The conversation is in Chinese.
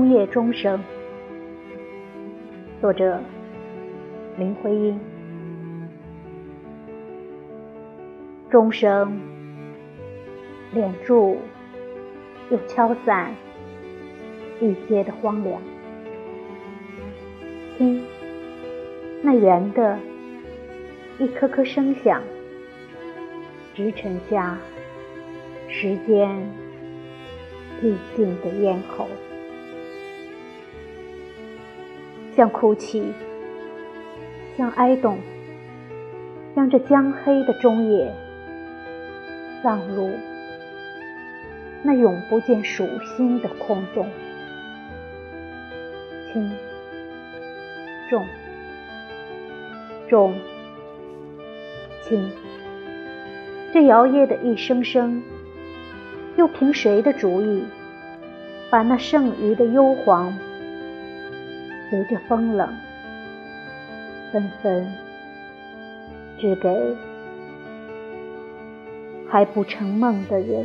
冬夜钟声，作者林徽因。钟声敛住又敲散一街的荒凉，听那圆的一颗颗声响，直沉下时间寂静的咽喉。像哭泣，像哀动，将这将黑的中夜葬入那永不见曙星的空中。轻重重轻，这摇曳的一声声，又凭谁的主意，把那剩余的幽黄？随着风冷，纷纷只给还不成梦的人。